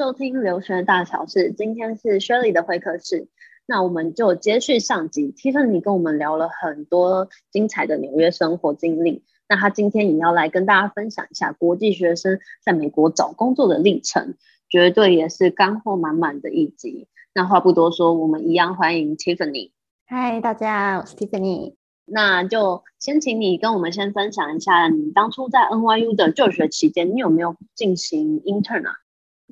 收听留学大小事。今天是 Shirley 的会客室，那我们就接续上集。Tiffany 跟我们聊了很多精彩的纽约生活经历，那他今天也要来跟大家分享一下国际学生在美国找工作的历程，绝对也是干货满满的一集。那话不多说，我们一样欢迎 Tiffany。嗨，大家，我是 Tiffany。那就先请你跟我们先分享一下，你当初在 NYU 的就学期间，你有没有进行 intern 啊？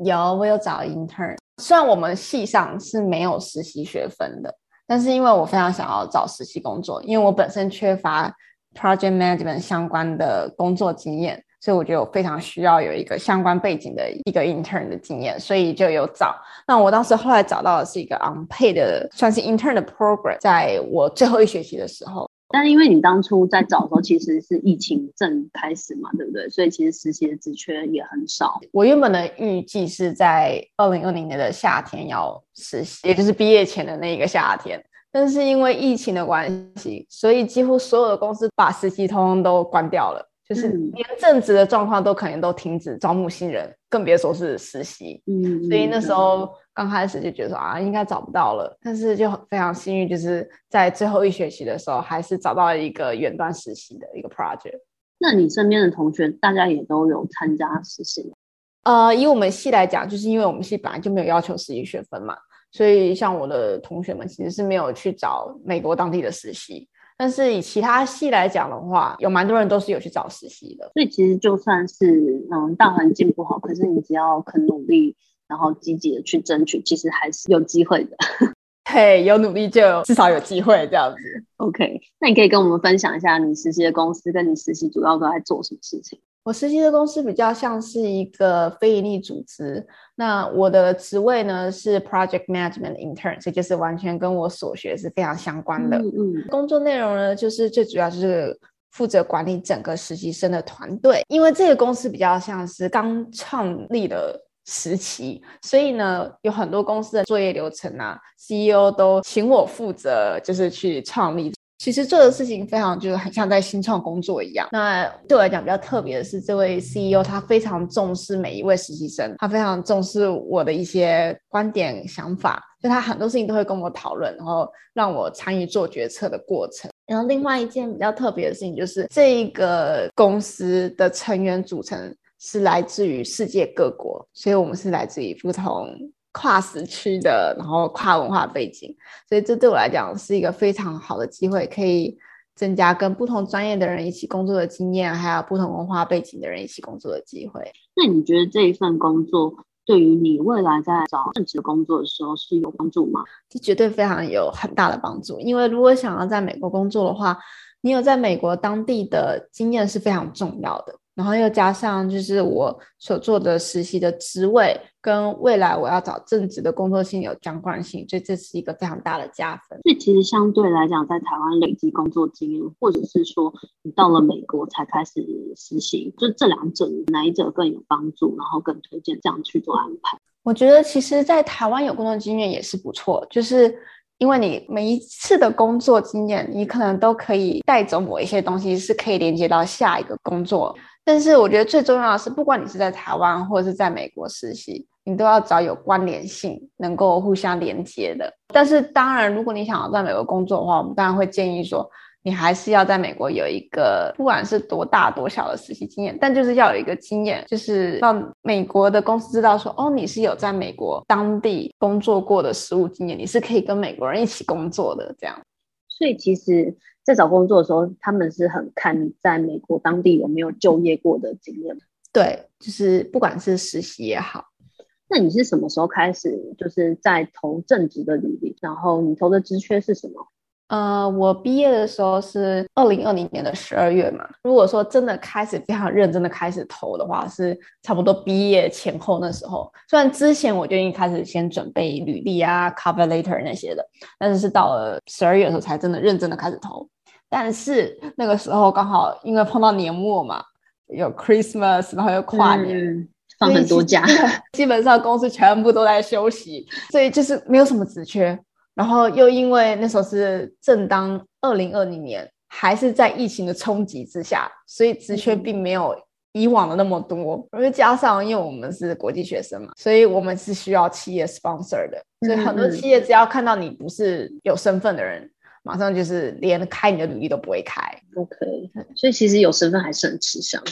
有，我有找 intern。虽然我们系上是没有实习学分的，但是因为我非常想要找实习工作，因为我本身缺乏 project management 相关的工作经验，所以我觉得我非常需要有一个相关背景的一个 intern 的经验，所以就有找。那我当时后来找到的是一个 unpaid 的，算是 intern 的 program，在我最后一学期的时候。但是因为你当初在找的时候，其实是疫情正开始嘛，对不对？所以其实实习的职缺也很少。我原本的预计是在二零二零年的夏天要实习，也就是毕业前的那一个夏天。但是因为疫情的关系，所以几乎所有的公司把实习通通都关掉了。就是连正职的状况都可能都停止招募新人，更别说是实习。嗯，所以那时候刚开始就觉得说啊，应该找不到了。但是就非常幸运，就是在最后一学期的时候，还是找到了一个远端实习的一个 project。那你身边的同学，大家也都有参加实习吗？呃，以我们系来讲，就是因为我们系本来就没有要求实习学分嘛，所以像我的同学们其实是没有去找美国当地的实习。但是以其他系来讲的话，有蛮多人都是有去找实习的。所以其实就算是嗯大环境不好，可是你只要肯努力，然后积极的去争取，其实还是有机会的。嘿，有努力就有至少有机会这样子。OK，那你可以跟我们分享一下你实习的公司跟你实习主要都在做什么事情？我实习的公司比较像是一个非营利组织，那我的职位呢是 Project Management Intern，这就是完全跟我所学是非常相关的。嗯嗯，工作内容呢，就是最主要就是负责管理整个实习生的团队，因为这个公司比较像是刚创立的时期，所以呢，有很多公司的作业流程啊，CEO 都请我负责，就是去创立。其实做的事情非常就是很像在新创工作一样。那对我来讲比较特别的是，这位 CEO 他非常重视每一位实习生，他非常重视我的一些观点想法，就他很多事情都会跟我讨论，然后让我参与做决策的过程。然后另外一件比较特别的事情就是，这个公司的成员组成是来自于世界各国，所以我们是来自于不同。跨时区的，然后跨文化背景，所以这对我来讲是一个非常好的机会，可以增加跟不同专业的人一起工作的经验，还有不同文化背景的人一起工作的机会。那你觉得这一份工作对于你未来在找正职工作的时候是有帮助吗？这绝对非常有很大的帮助，因为如果想要在美国工作的话，你有在美国当地的经验是非常重要的。然后又加上就是我所做的实习的职位跟未来我要找正职的工作性有相关性，所以这是一个非常大的加分。所以其实相对来讲，在台湾累积工作经验，或者是说你到了美国才开始实习，就这两者哪一者更有帮助，然后更推荐这样去做安排？我觉得其实，在台湾有工作经验也是不错，就是因为你每一次的工作经验，你可能都可以带走某一些东西，是可以连接到下一个工作。但是我觉得最重要的是，不管你是在台湾或者是在美国实习，你都要找有关联性、能够互相连接的。但是当然，如果你想要在美国工作的话，我们当然会建议说，你还是要在美国有一个不管是多大多小的实习经验，但就是要有一个经验，就是让美国的公司知道说，哦，你是有在美国当地工作过的实务经验，你是可以跟美国人一起工作的这样。所以其实。在找工作的时候，他们是很看你在美国当地有没有就业过的经验。对，就是不管是实习也好。那你是什么时候开始就是在投正职的履历？然后你投的职缺是什么？呃，我毕业的时候是二零二零年的十二月嘛。如果说真的开始非常认真的开始投的话，是差不多毕业前后那时候。虽然之前我就已经开始先准备履历啊、cover letter 那些的，但是是到了十二月的时候才真的认真的开始投。但是那个时候刚好因为碰到年末嘛，有 Christmas，然后又跨年，嗯、放很多假，基本上公司全部都在休息，所以就是没有什么职缺。然后又因为那时候是正当二零二零年，还是在疫情的冲击之下，所以职缺并没有以往的那么多，而加上因为我们是国际学生嘛，所以我们是需要企业 sponsor 的，所以很多企业只要看到你不是有身份的人，嗯、马上就是连开你的履历都不会开。OK，所以其实有身份还是很吃香。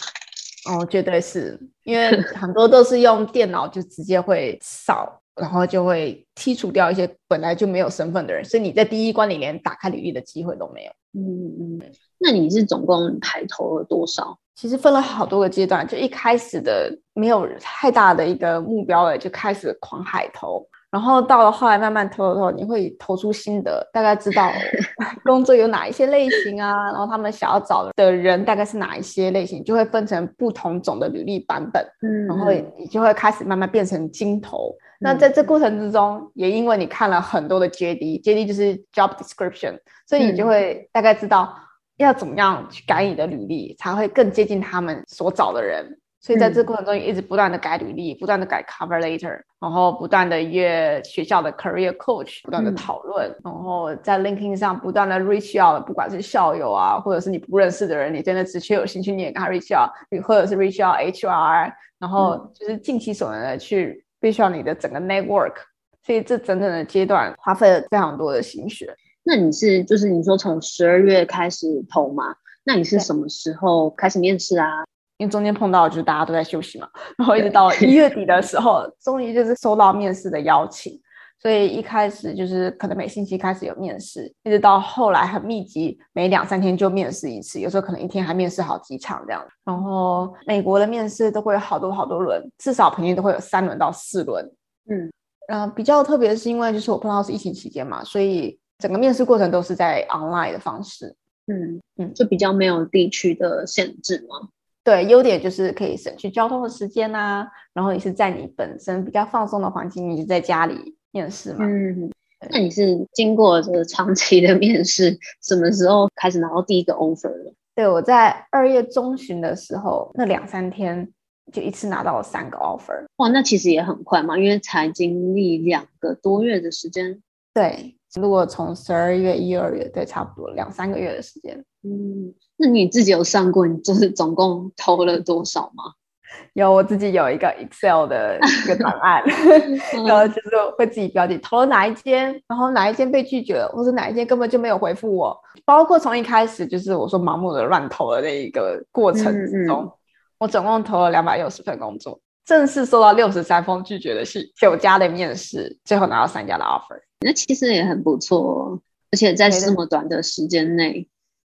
哦，绝对是因为 很多都是用电脑就直接会扫，然后就会剔除掉一些本来就没有身份的人，所以你在第一关里连打开履历的机会都没有。嗯嗯，那你是总共海投了多少？其实分了好多个阶段，就一开始的没有太大的一个目标了，就开始狂海投。然后到了后来慢慢投投投，你会投出心得，大概知道 工作有哪一些类型啊，然后他们想要找的人大概是哪一些类型，就会分成不同种的履历版本，嗯，然后你就会开始慢慢变成精投。嗯、那在这过程之中，也因为你看了很多的 JD，JD 就是 job description，所以你就会大概知道要怎么样去改你的履历，才会更接近他们所找的人。所以在这过程中，一直不断的改履历，不断的改 cover letter，然后不断的约学校的 career coach，不断的讨论，嗯、然后在 LinkedIn 上不断的 reach out，不管是校友啊，或者是你不认识的人，你真的只缺有兴趣，你也跟他 reach out，或者是 reach out HR，然后就是尽其所能的去 reach out 你的整个 network。所以这整整的阶段花费了非常多的心血。那你是就是你说从十二月开始投吗？那你是什么时候开始面试啊？因为中间碰到就是大家都在休息嘛，然后一直到一月底的 时候，终于就是收到面试的邀请，所以一开始就是可能每星期开始有面试，一直到后来很密集，每两三天就面试一次，有时候可能一天还面试好几场这样。然后美国的面试都会有好多好多轮，至少平均都会有三轮到四轮。嗯，然后比较特别的是因为就是我碰到是疫情期间嘛，所以整个面试过程都是在 online 的方式。嗯嗯，就比较没有地区的限制嘛。对，优点就是可以省去交通的时间呐、啊，然后也是在你本身比较放松的环境，你就在家里面试嘛。嗯，那你是经过这个长期的面试，什么时候开始拿到第一个 offer 的？对，我在二月中旬的时候，那两三天就一次拿到了三个 offer。哇，那其实也很快嘛，因为才经历两个多月的时间。对，如果从十二月、一二月，对，差不多两三个月的时间。嗯。那你自己有算过，你就是总共投了多少吗？有，我自己有一个 Excel 的一个档案，然后就是会自己标记投了哪一间，然后哪一间被拒绝了，或者哪一间根本就没有回复我。包括从一开始就是我说盲目的乱投的那一个过程之中，嗯嗯、我总共投了两百六十份工作，正式收到六十三封拒绝的信，九家的面试，最后拿到三家的 offer。那其实也很不错，哦而且在这么短的时间内。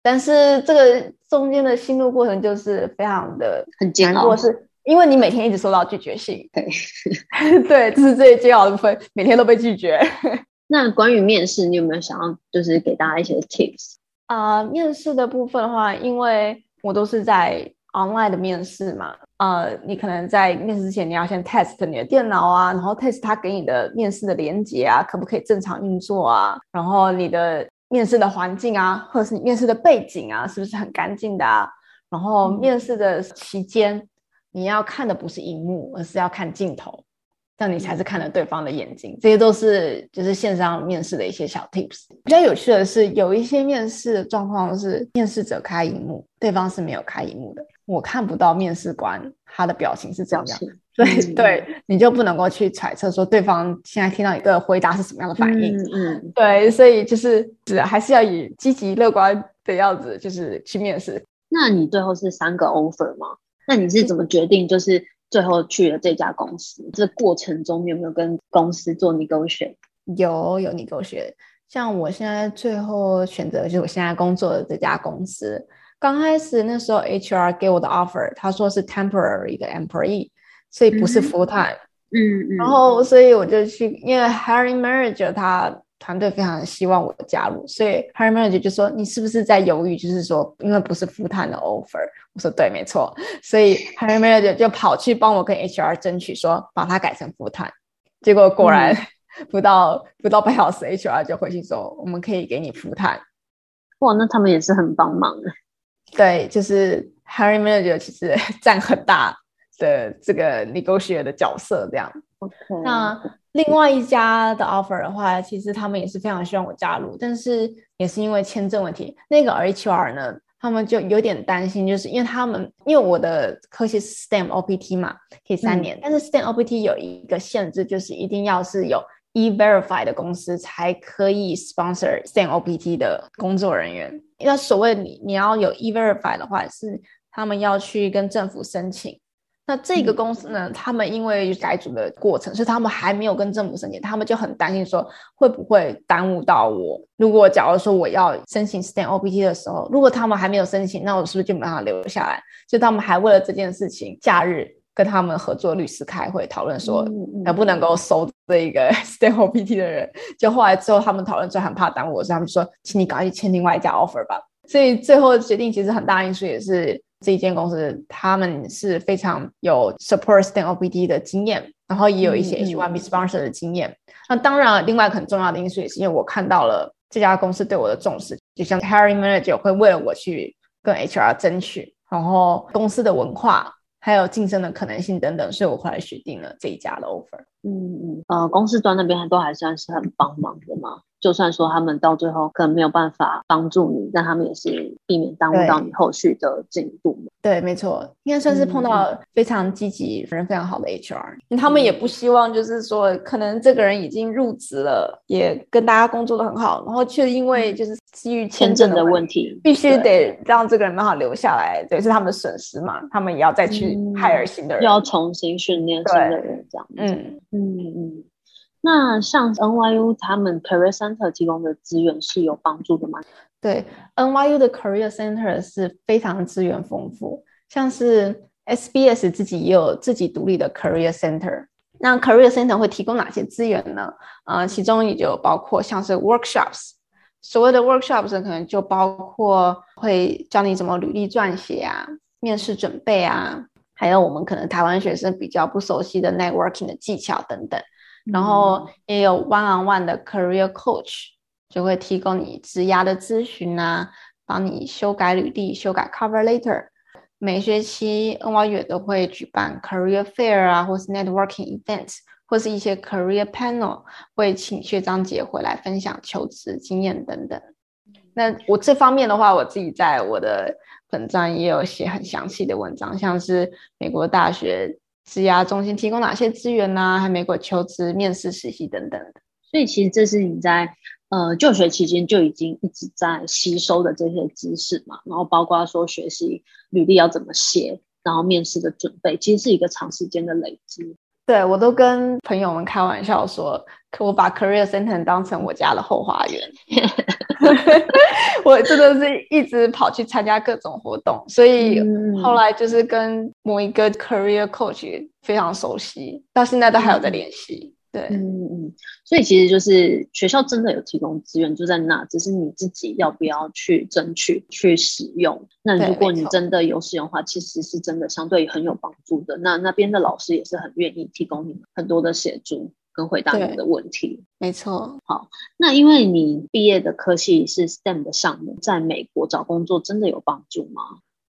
但是这个中间的心路过程就是非常的很煎熬，是因为你每天一直收到拒绝信，对，对，这是最煎熬的部分，每天都被拒绝。那关于面试，你有没有想要就是给大家一些 tips 啊？呃，面试的部分的话，因为我都是在 online 的面试嘛，呃，你可能在面试之前你要先 test 你的电脑啊，然后 test 他给你的面试的连接啊，可不可以正常运作啊，然后你的。面试的环境啊，或者是你面试的背景啊，是不是很干净的啊？然后面试的期间，你要看的不是荧幕，而是要看镜头，这样你才是看了对方的眼睛。这些都是就是线上面试的一些小 tips。比较有趣的是，有一些面试的状况是面试者开荧幕，对方是没有开荧幕的，我看不到面试官他的表情是怎样。对、嗯、对，你就不能够去揣测说对方现在听到一个回答是什么样的反应。嗯，嗯对，所以就是是还是要以积极乐观的样子，就是去面试。那你最后是三个 offer 吗？那你是怎么决定就是最后去了这家公司？这过程中有没有跟公司做 negotiate？有有 negotiate。像我现在最后选择就是我现在工作的这家公司。刚开始那时候 HR 给我的 offer，他说是 temporary 的 employee。所以不是 full time，嗯嗯，然后所以我就去，因为 hiring manager 他团队非常希望我加入，所以 hiring manager 就说，你是不是在犹豫？就是说因为不是 full time 的 offer，我说对，没错，所以 hiring manager 就跑去帮我跟 HR 争取说把它改成 full time，结果果然 不到、嗯、不到半小时，HR 就回去说我们可以给你 full time。哇，那他们也是很帮忙的，对，就是 hiring manager 其实 占很大。的这个 negotiate 的角色这样，Okay. 那另外一家的 offer 的话，其实他们也是非常希望我加入，但是也是因为签证问题，那个 HR 呢，他们就有点担心，就是因为他们因为我的科系是 STEM OPT 嘛，可以三年，嗯、但是 STEM OPT 有一个限制，就是一定要是有 E-Verify 的公司才可以 sponsor STEM OPT 的工作人员。那所谓你你要有 E-Verify 的话，是他们要去跟政府申请。那这个公司呢，他们因为改组的过程，所以他们还没有跟政府申请，他们就很担心说会不会耽误到我。如果假如说我要申请 STEM OPT 的时候，如果他们还没有申请，那我是不是就没办法留下来？所以他们还为了这件事情，假日跟他们合作律师开会讨论说能不能够收这一个 STEM OPT 的人。就后来之后他们讨论就很怕耽误我，所以他们说，请你赶快去签另外一家 offer 吧。所以最后决定其实很大因素也是。这一间公司，他们是非常有 support STEM OPT 的经验，然后也有一些 H1B sponsor 的经验。嗯、那当然，另外很重要的因素也是因为我看到了这家公司对我的重视，就像 hiring manager 会为了我去跟 HR 争取，然后公司的文化还有晋升的可能性等等，所以我后来选定了这一家的 offer。嗯嗯，呃，公司端那边都还算是很帮忙的吗。就算说他们到最后可能没有办法帮助你，但他们也是避免耽误到你后续的进度。对，没错，应该算是碰到非常积极、人非常好的 HR。嗯、他们也不希望就是说，可能这个人已经入职了，也跟大家工作的很好，然后却因为就是基于签证的问题，必须得让这个人办法留下来，对，是他们的损失嘛。他们也要再去 hire 新的人，嗯、要重新训练新的人，这样子。嗯嗯嗯。那像 NYU 他们 Career Center 提供的资源是有帮助的吗？对，NYU 的 Career Center 是非常资源丰富，像是 SBS 自己也有自己独立的 Career Center。那 Career Center 会提供哪些资源呢？呃，其中也就包括像是 Workshops，所谓的 Workshops 可能就包括会教你怎么履历撰写啊、面试准备啊，还有我们可能台湾学生比较不熟悉的 Networking 的技巧等等。然后也有 one-on-one 的 career coach，就会提供你职涯的咨询啊，帮你修改履历、修改 cover letter。每学期 NYU 都会举办 career fair 啊，或是 networking events，或是一些 career panel，会请学长姐回来分享求职经验等等。那我这方面的话，我自己在我的本站也有写很详细的文章，像是美国大学。职涯中心提供哪些资源呢、啊？还有美国求职、面试、实习等等的。所以其实这是你在呃就学期间就已经一直在吸收的这些知识嘛。然后包括说学习履历要怎么写，然后面试的准备，其实是一个长时间的累积。对，我都跟朋友们开玩笑说，可我把 Career Center 当成我家的后花园。我真的是一直跑去参加各种活动，所以后来就是跟某一个 career coach 非常熟悉，到现在都还有在联系。对，嗯嗯，所以其实就是学校真的有提供资源就在那，只是你自己要不要去争取去使用。那如果你真的有使用的话，其实是真的相对很有帮助的。那那边的老师也是很愿意提供你很多的协助。跟回答你的问题，没错。好，那因为你毕业的科系是 STEM 的项目，在美国找工作真的有帮助吗？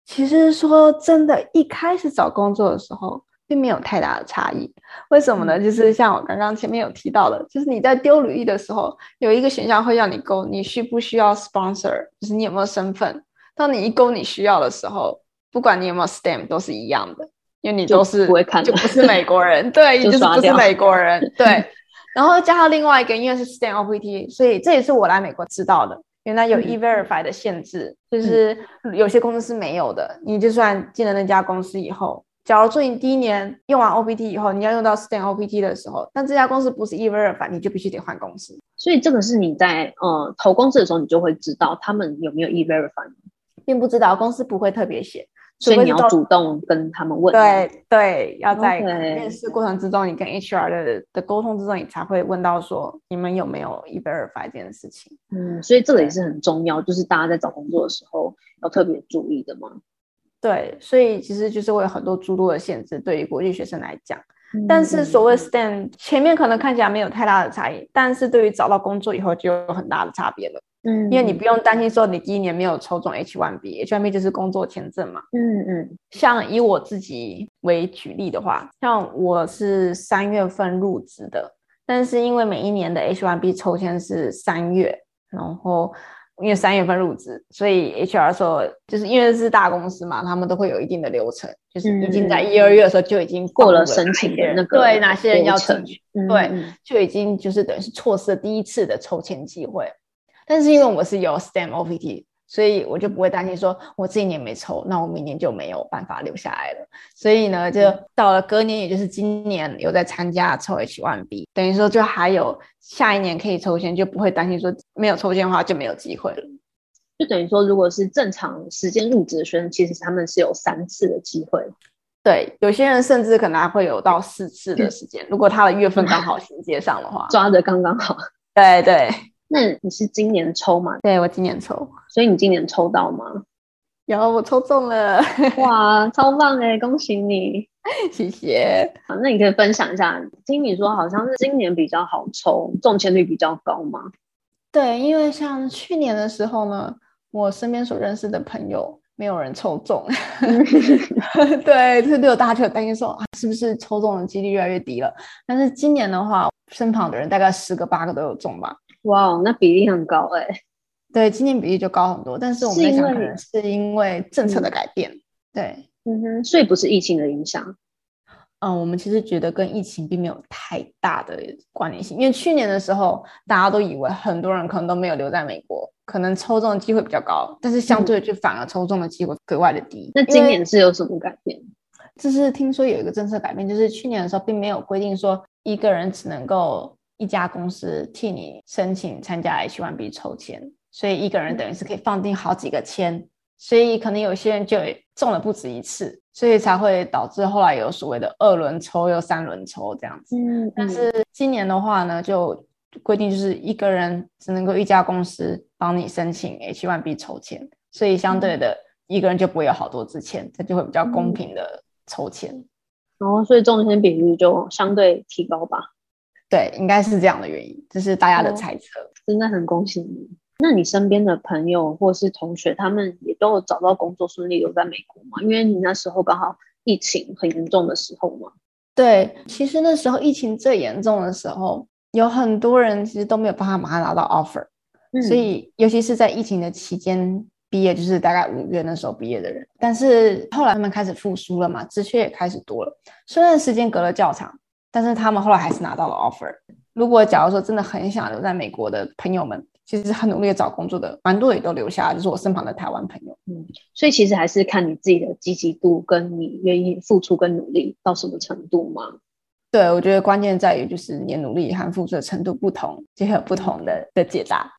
其实说真的，一开始找工作的时候，并没有太大的差异。为什么呢？嗯、就是像我刚刚前面有提到的，就是你在丢履历的时候，有一个选项会让你勾你需不需要 sponsor，就是你有没有身份。当你一勾你需要的时候，不管你有没有 STEM，都是一样的。因为你都是不会看，就不是美国人，对，你就是不是美国人，对。然后加上另外一个，因为是 Stand OPT，所以这也是我来美国知道的。原来有 E-Verify 的限制，嗯、就是有些公司是没有的。嗯、你就算进了那家公司以后，假如说你第一年用完 OPT 以后，你要用到 Stand OPT 的时候，但这家公司不是 E-Verify，你就必须得换公司。所以这个是你在呃投公司的时候，你就会知道他们有没有 E-Verify，并不知道公司不会特别写。所以你要主动跟他们问，对对，要在面试过程之中，你跟 HR 的的沟通之中，你才会问到说你们有没有 E-Verify 这件事情。嗯，所以这个也是很重要，就是大家在找工作的时候要特别注意的嘛。对，所以其实就是会有很多诸多的限制，对于国际学生来讲。但是所谓 STEM 前面可能看起来没有太大的差异，但是对于找到工作以后就有很大的差别了。嗯，因为你不用担心说你第一年没有抽中 H1B，H1B 就是工作签证嘛。嗯嗯，像以我自己为举例的话，像我是三月份入职的，但是因为每一年的 H1B 抽签是三月，然后因为三月份入职，所以 HR 说，就是因为是大公司嘛，他们都会有一定的流程，就是已经在一二月的时候就已经过了申请的那个对哪些人要进去，嗯、对，就已经就是等于是错失了第一次的抽签机会。但是因为我是有 STEM OPT。所以我就不会担心说，我这一年没抽，那我明年就没有办法留下来了。所以呢，就到了隔年，也就是今年有在参加抽 H1B，等于说就还有下一年可以抽签，就不会担心说没有抽签的话就没有机会了。就等于说，如果是正常时间入职的学生，其实他们是有三次的机会。对，有些人甚至可能还会有到四次的时间，如果他的月份刚好衔接上的话，抓的刚刚好。对对。那你是今年抽吗？对，我今年抽，所以你今年抽到吗？有，我抽中了，哇，超棒哎，恭喜你，谢谢。好，那你可以分享一下，听你说好像是今年比较好抽，中签率比较高吗？对，因为像去年的时候呢，我身边所认识的朋友没有人抽中，对，所以对我大家就有担心说啊，是不是抽中的几率越来越低了？但是今年的话，身旁的人大概十个八个都有中吧。哇哦，那比例很高哎、欸。对，今年比例就高很多，但是我们在想，可能是因为政策的改变。嗯、对，嗯哼，所以不是疫情的影响。嗯，我们其实觉得跟疫情并没有太大的关联性，因为去年的时候，大家都以为很多人可能都没有留在美国，可能抽中的机会比较高，但是相对就反而抽中的机会格外的低。嗯、那今年是有什么改变？就是听说有一个政策改变，就是去年的时候并没有规定说一个人只能够。一家公司替你申请参加 H1B 抽签，所以一个人等于是可以放定好几个签，所以可能有些人就中了不止一次，所以才会导致后来有所谓的二轮抽又三轮抽这样子。嗯，嗯，但是今年的话呢，就规定就是一个人只能够一家公司帮你申请 H1B 抽签，所以相对的一个人就不会有好多支签，这就会比较公平的抽签。然后，所以中签比率就相对提高吧。对，应该是这样的原因，这是大家的猜测。哦，真的很恭喜你。那你身边的朋友或是同学，他们也都有找到工作，顺利留在美国吗？因为你那时候刚好疫情很严重的时候嘛。对，其实那时候疫情最严重的时候，有很多人其实都没有办法马上拿到 offer。嗯。所以，尤其是在疫情的期间毕业，就是大概五月那时候毕业的人。但是后来他们开始复苏了嘛，职缺也开始多了，虽然时间隔了较长。但是他们后来还是拿到了 offer。如果假如说真的很想留在美国的朋友们，其实很努力的找工作的，蛮多也都留下来，就是我身旁的台湾朋友。嗯，所以其实还是看你自己的积极度，跟你愿意付出跟努力到什么程度嘛。对，我觉得关键在于就是你努力和付出的程度不同，就会有不同的的解答。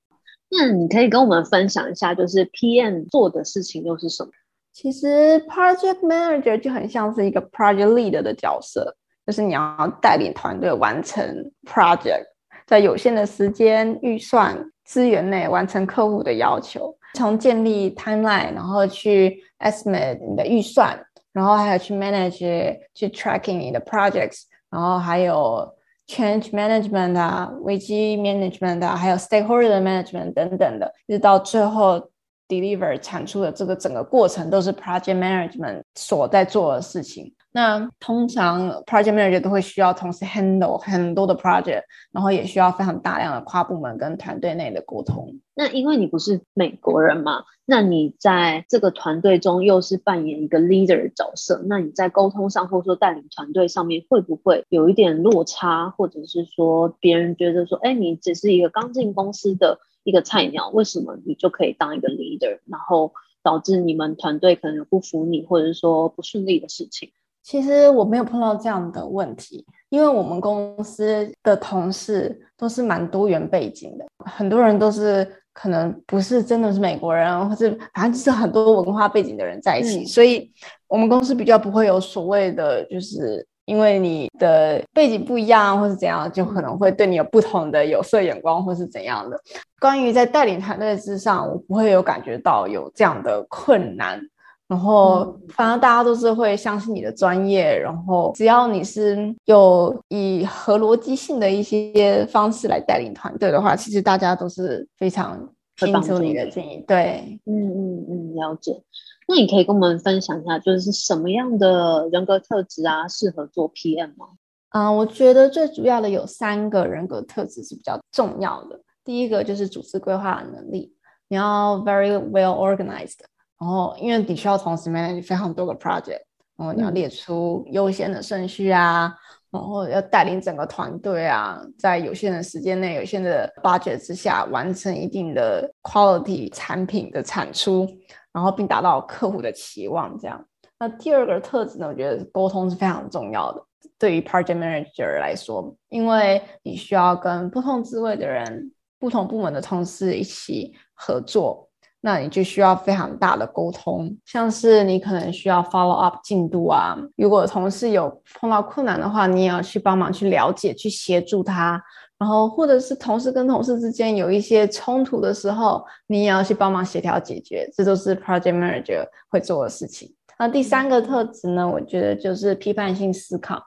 那你可以跟我们分享一下，就是 PM 做的事情又是什么？其实 Project Manager 就很像是一个 Project Leader 的角色。就是你要带领团队完成 project，在有限的时间、预算、资源内完成客户的要求，从建立 timeline，然后去 estimate 你的预算，然后还有去 manage、去 tracking 你的 projects，然后还有 change management 啊、危机 management 啊，还有 stakeholder management 等等的，一直到最后 deliver 产出的这个整个过程，都是 project management 所在做的事情。那通常 project manager 都会需要同时 handle 很多的 project，然后也需要非常大量的跨部门跟团队内的沟通。那因为你不是美国人嘛，那你在这个团队中又是扮演一个 leader 的角色，那你在沟通上或者说带领团队上面会不会有一点落差，或者是说别人觉得说，哎，你只是一个刚进公司的一个菜鸟，为什么你就可以当一个 leader，然后导致你们团队可能有不服你，或者说不顺利的事情？其实我没有碰到这样的问题，因为我们公司的同事都是蛮多元背景的，很多人都是可能不是真的是美国人，或者反正就是很多文化背景的人在一起，嗯，所以我们公司比较不会有所谓的，就是因为你的背景不一样或是怎样，就可能会对你有不同的有色眼光或是怎样的。关于在带领团队之上，我不会有感觉到有这样的困难。然后，反正大家都是会相信你的专业。然后，只要你是有以合逻辑性的一些方式来带领团队的话，其实大家都是非常听从你的建议。对，嗯嗯嗯，了解。那你可以跟我们分享一下，就是什么样的人格特质啊，适合做 PM 吗？啊、呃，我觉得最主要的有三个人格特质是比较重要的。第一个就是组织规划能力。你要 very well organized，然后因为你需要同时 manage 非常多个 project，然后你要列出优先的顺序啊，然后要带领整个团队啊，在有限的时间内、有限的 budget 之下，完成一定的 quality 产品的产出，然后并达到客户的期望。这样，那第二个特质呢，我觉得沟通是非常重要的。对于 project manager 来说，因为你需要跟不同职位的人、不同部门的同事一起合作，那你就需要非常大的沟通。像是你可能需要 follow up 进度啊，如果同事有碰到困难的话，你也要去帮忙去了解、去协助他。然后，或者是同事跟同事之间有一些冲突的时候，你也要去帮忙协调解决。这都是 project manager 会做的事情。那第三个特质呢，我觉得就是批判性思考。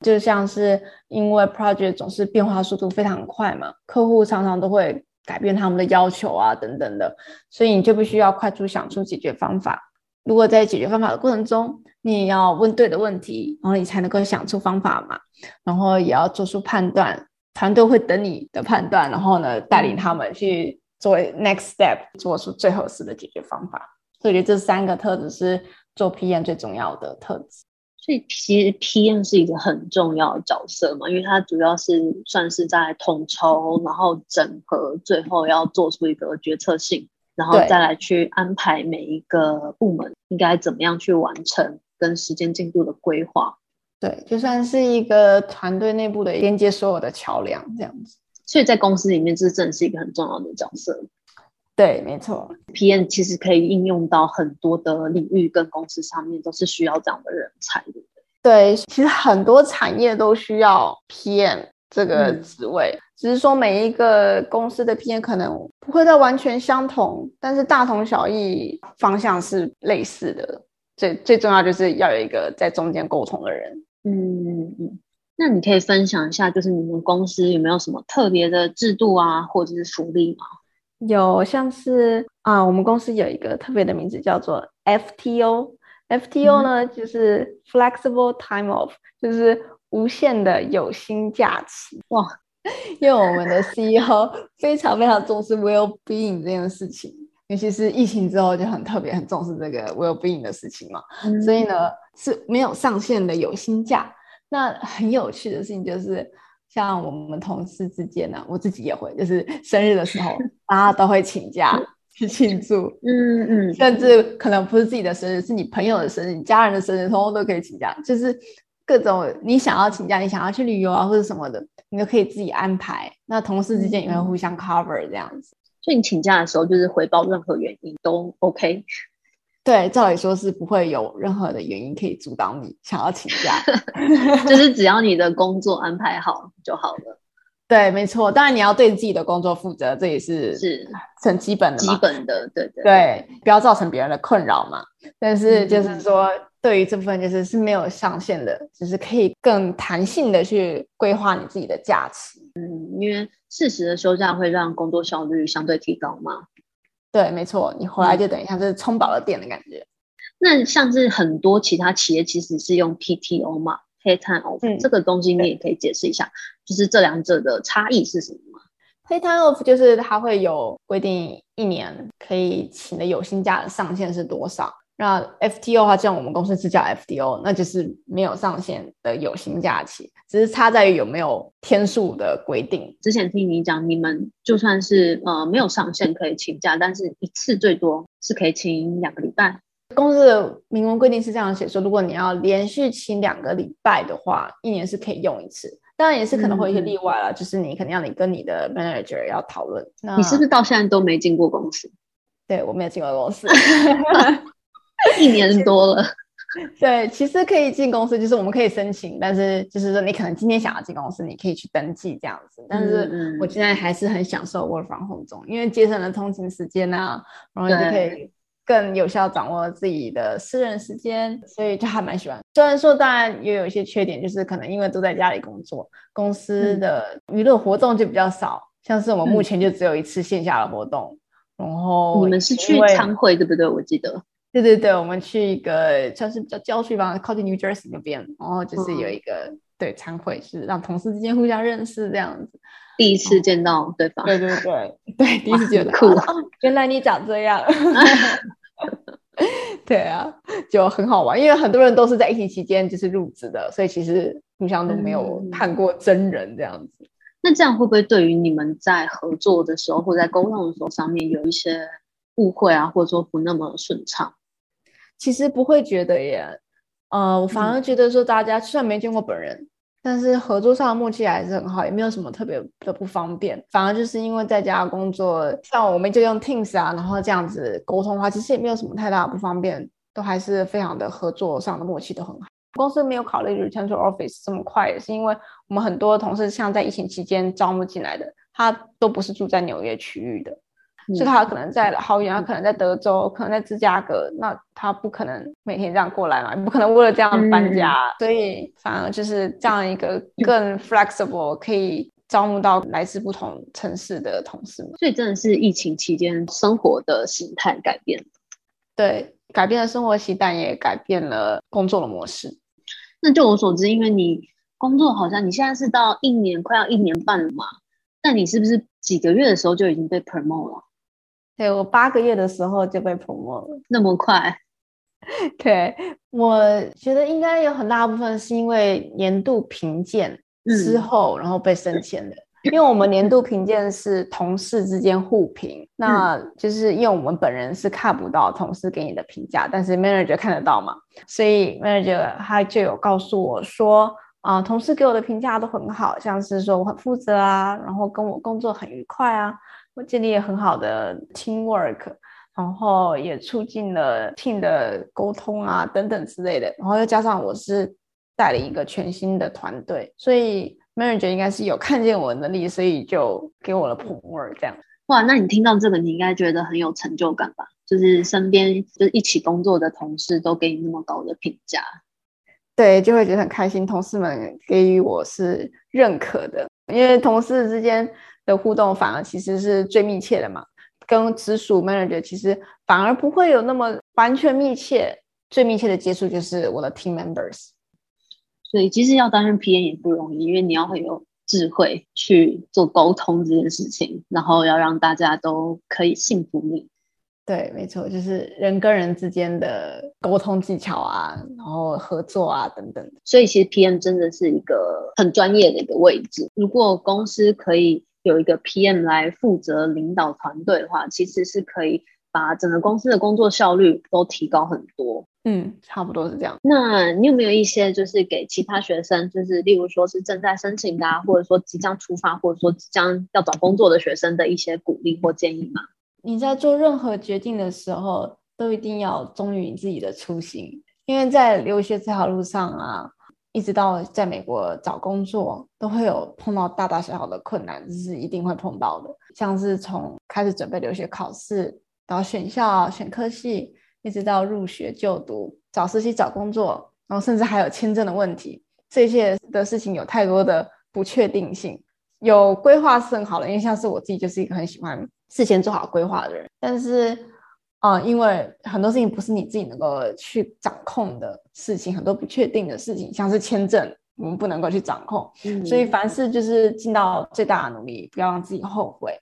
就像是因为 project 总是变化速度非常快嘛，客户常常都会改变他们的要求啊等等的，所以你就必须要快速想出解决方法。如果在解决方法的过程中，你也要问对的问题，然后你才能够想出方法嘛，然后也要做出判断，团队会等你的判断，然后呢带领他们去作为 next step 做出最合适的解决方法。所以我觉得这三个特质是做 PM 最重要的特质。所以其实 PM 是一个很重要的角色嘛，因为它主要是算是在统筹，然后整合，最后要做出一个决策性，然后再来去安排每一个部门应该怎么样去完成跟时间进度的规划。对，就算是一个团队内部的连接所有的桥梁这样子。所以在公司里面，这真的是一个很重要的角色。对，没错，PM 其实可以应用到很多的领域跟公司上面，都是需要这样的人才的。对，其实很多产业都需要 PM 这个职位，嗯、只是说每一个公司的 PM 可能不会到完全相同，但是大同小异，方向是类似的。最最重要就是要有一个在中间沟通的人。嗯嗯，那你可以分享一下，就是你们公司有没有什么特别的制度啊，或者是福利吗？有，像是啊，我们公司有一个特别的名字叫做 FTO。FTO 呢，嗯、就是 Flexible Time Off，就是无限的有薪假期。哇，因为我们的 CEO 非常非常重视 Well-being 这件事情，尤其是疫情之后就很特别很重视这个 Well-being 的事情嘛。嗯、所以呢，是没有上限的有薪假。那很有趣的事情就是。像我们同事之间呢、啊，我自己也会，就是生日的时候，大家都会请假 去庆祝，嗯嗯，甚至可能不是自己的生日，是你朋友的生日、你家人的生日，通通都可以请假，就是各种你想要请假，你想要去旅游啊或者什么的，你都可以自己安排。那同事之间也会互相 cover 这样子，所以你请假的时候，就是回报任何原因都 OK。对，照理说是不会有任何的原因可以阻挡你想要请假，就是只要你的工作安排好就好了。对，没错，当然你要对自己的工作负责，这也是是很基本的嘛，基本的，对对对，不要造成别人的困扰嘛。但是就是说，嗯、对于这部分就是是没有上限的，只、就是可以更弹性的去规划你自己的假期。嗯，因为适时的休假会让工作效率相对提高嘛。对，没错，你回来就等于像是充饱了电的感觉。那像是很多其他企业其实是用 PTO 嘛，Paid Time Off，嗯，这个东西你也可以解释一下，就是这两者的差异是什么吗？Paid Time Off 就是它会有规定，一年可以请的有薪假的上限是多少。那 FTO 的话，像我们公司是叫 FTO，那就是没有上限的有薪假期，只是差在于有没有天数的规定。之前听你讲，你们就算是呃没有上限可以请假，但是一次最多是可以请两个礼拜。公司的明文规定是这样写说，如果你要连续请两个礼拜的话，一年是可以用一次。当然也是可能会有一些例外了，嗯、就是你肯定要你跟你的 manager 要讨论。那你是不是到现在都没进过公司？对，我没有进过公司。一年多了，对，其实可以进公司，就是我们可以申请，但是就是说你可能今天想要进公司，你可以去登记这样子。但是我现在还是很享受 work from home 中，因为节省了通勤时间啊，然后就可以更有效掌握自己的私人时间，所以就还蛮喜欢。虽然说当然也有一些缺点，就是可能因为都在家里工作，公司的娱乐活动就比较少，像是我们目前就只有一次线下的活动。然后你们是去参会对不对？我记得。对对对，我们去一个算是比较郊区吧，靠近 New Jersey 那边，然后就是有一个对餐会，是让同事之间互相认识这样子。第一次见到对方，对对对对，第一次觉得酷、哦，原来你长这样。对啊，就很好玩，因为很多人都是在疫情期间就是入职的，所以其实互相都没有看过真人这样子。嗯、那这样会不会对于你们在合作的时候或在沟通的时候上面有一些误会啊，或者说不那么顺畅？其实不会觉得耶，呃，我反而觉得说大家虽然没见过本人。嗯但是合作上的默契还是很好，也没有什么特别的不方便。反而就是因为在家工作，像我们就用 Teams 啊，然后这样子沟通的话，其实也没有什么太大的不方便，都还是非常的合作上的默契都很好。公司没有考虑 return to office 这么快，也是因为我们很多同事像在疫情期间招募进来的，他都不是住在纽约区域的。所以他可能在好远，他可能在德州，可能在芝加哥，那他不可能每天这样过来嘛，不可能为了这样搬家，嗯、所以反而就是这样一个更 flexible，可以招募到来自不同城市的同事们。所以真的是疫情期间生活的形态改变，对，改变了生活习惯，也改变了工作的模式。那就我所知，因为你工作好像你现在是到一年快要一年半了嘛，那你是不是几个月的时候就已经被 promote 了？对，我八个月的时候就被 promote 了，那么快？对，我觉得应该有很大部分是因为年度评鉴之后，嗯、然后被升迁的。因为我们年度评鉴是同事之间互评，嗯、那就是因为我们本人是看不到同事给你的评价，但是 manager 看得到嘛，所以 manager 他就有告诉我说，啊、呃，同事给我的评价都很好，像是说我很负责啊，然后跟我工作很愉快啊。我建立了很好的 teamwork，然后也促进了 team 的沟通啊等等之类的，然后又加上我是带了一个全新的团队，所以 manager 应该是有看见我的能力，所以就给我了 promote 这样。哇，那你听到这个，你应该觉得很有成就感吧？就是身边就是一起工作的同事都给你那么高的评价，对，就会觉得很开心。同事们给予我是认可的，因为同事之间。的互动反而其实是最密切的嘛，跟直属 manager 其实反而不会有那么完全密切，最密切的接触就是我的 team members。所以其实要担任 PM 也不容易，因为你要很有智慧去做沟通这件事情，然后要让大家都可以信服你。对，没错，就是人跟人之间的沟通技巧啊，然后合作啊等等。所以其实 PM 真的是一个很专业的一个位置。如果公司可以。有一个 PM 来负责领导团队的话，其实是可以把整个公司的工作效率都提高很多。嗯，差不多是这样。那你有没有一些就是给其他学生，就是例如说是正在申请的啊，或者说即将出发，或者说即将要找工作的学生的一些鼓励或建议吗？你在做任何决定的时候，都一定要忠于你自己的初心，因为在留学这条路上啊。一直到在美国找工作，都会有碰到大大小小的困难，这是一定会碰到的。像是从开始准备留学考试，到选校、选科系，一直到入学就读、找实习、找工作，然后甚至还有签证的问题，这些的事情有太多的不确定性。有规划是很好的，因为像是我自己就是一个很喜欢事先做好规划的人，但是。啊、呃，因为很多事情不是你自己能够去掌控的事情，很多不确定的事情，像是签证，我们不能够去掌控。嗯，所以凡事就是尽到最大的努力，不要让自己后悔，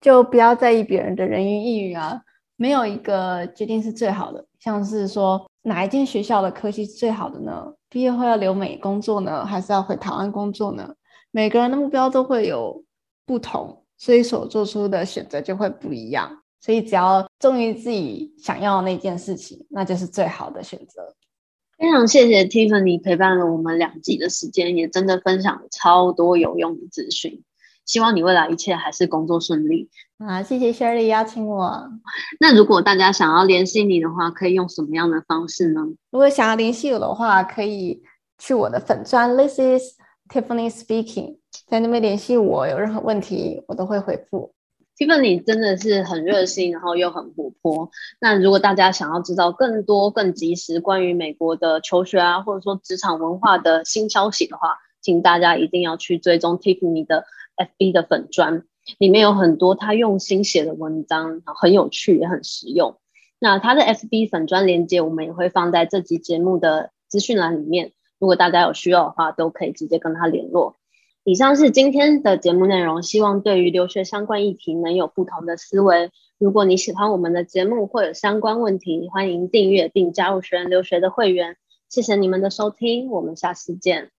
就不要在意别人的人云亦云啊。没有一个决定是最好的，像是说哪一间学校的科系是最好的呢？毕业后要留美工作呢，还是要回台湾工作呢？每个人的目标都会有不同，所以所做出的选择就会不一样。所以只要忠于自己想要的那件事情，那就是最好的选择。非常谢谢 Tiffany 陪伴了我们两集的时间，也真的分享了超多有用的资讯。希望你未来一切还是工作顺利啊！谢谢 Shirley 邀请我。那如果大家想要联系你的话，可以用什么样的方式呢？如果想要联系我的话，可以去我的粉专 This is Tiffany Speaking，在那边联系我，有任何问题我都会回复。Tiffany 真的是很热心，然后又很活泼。那如果大家想要知道更多、更及时关于美国的求学啊，或者说职场文化的新消息的话，请大家一定要去追踪 Tiffany 的 FB 的粉专，里面有很多他用心写的文章，很有趣也很实用。那他的 FB 粉专链接，我们也会放在这集节目的资讯栏里面。如果大家有需要的话，都可以直接跟他联络。以上是今天的节目内容，希望对于留学相关议题能有不同的思维。如果你喜欢我们的节目或有相关问题，欢迎订阅并加入学人留学的会员。谢谢你们的收听，我们下次见。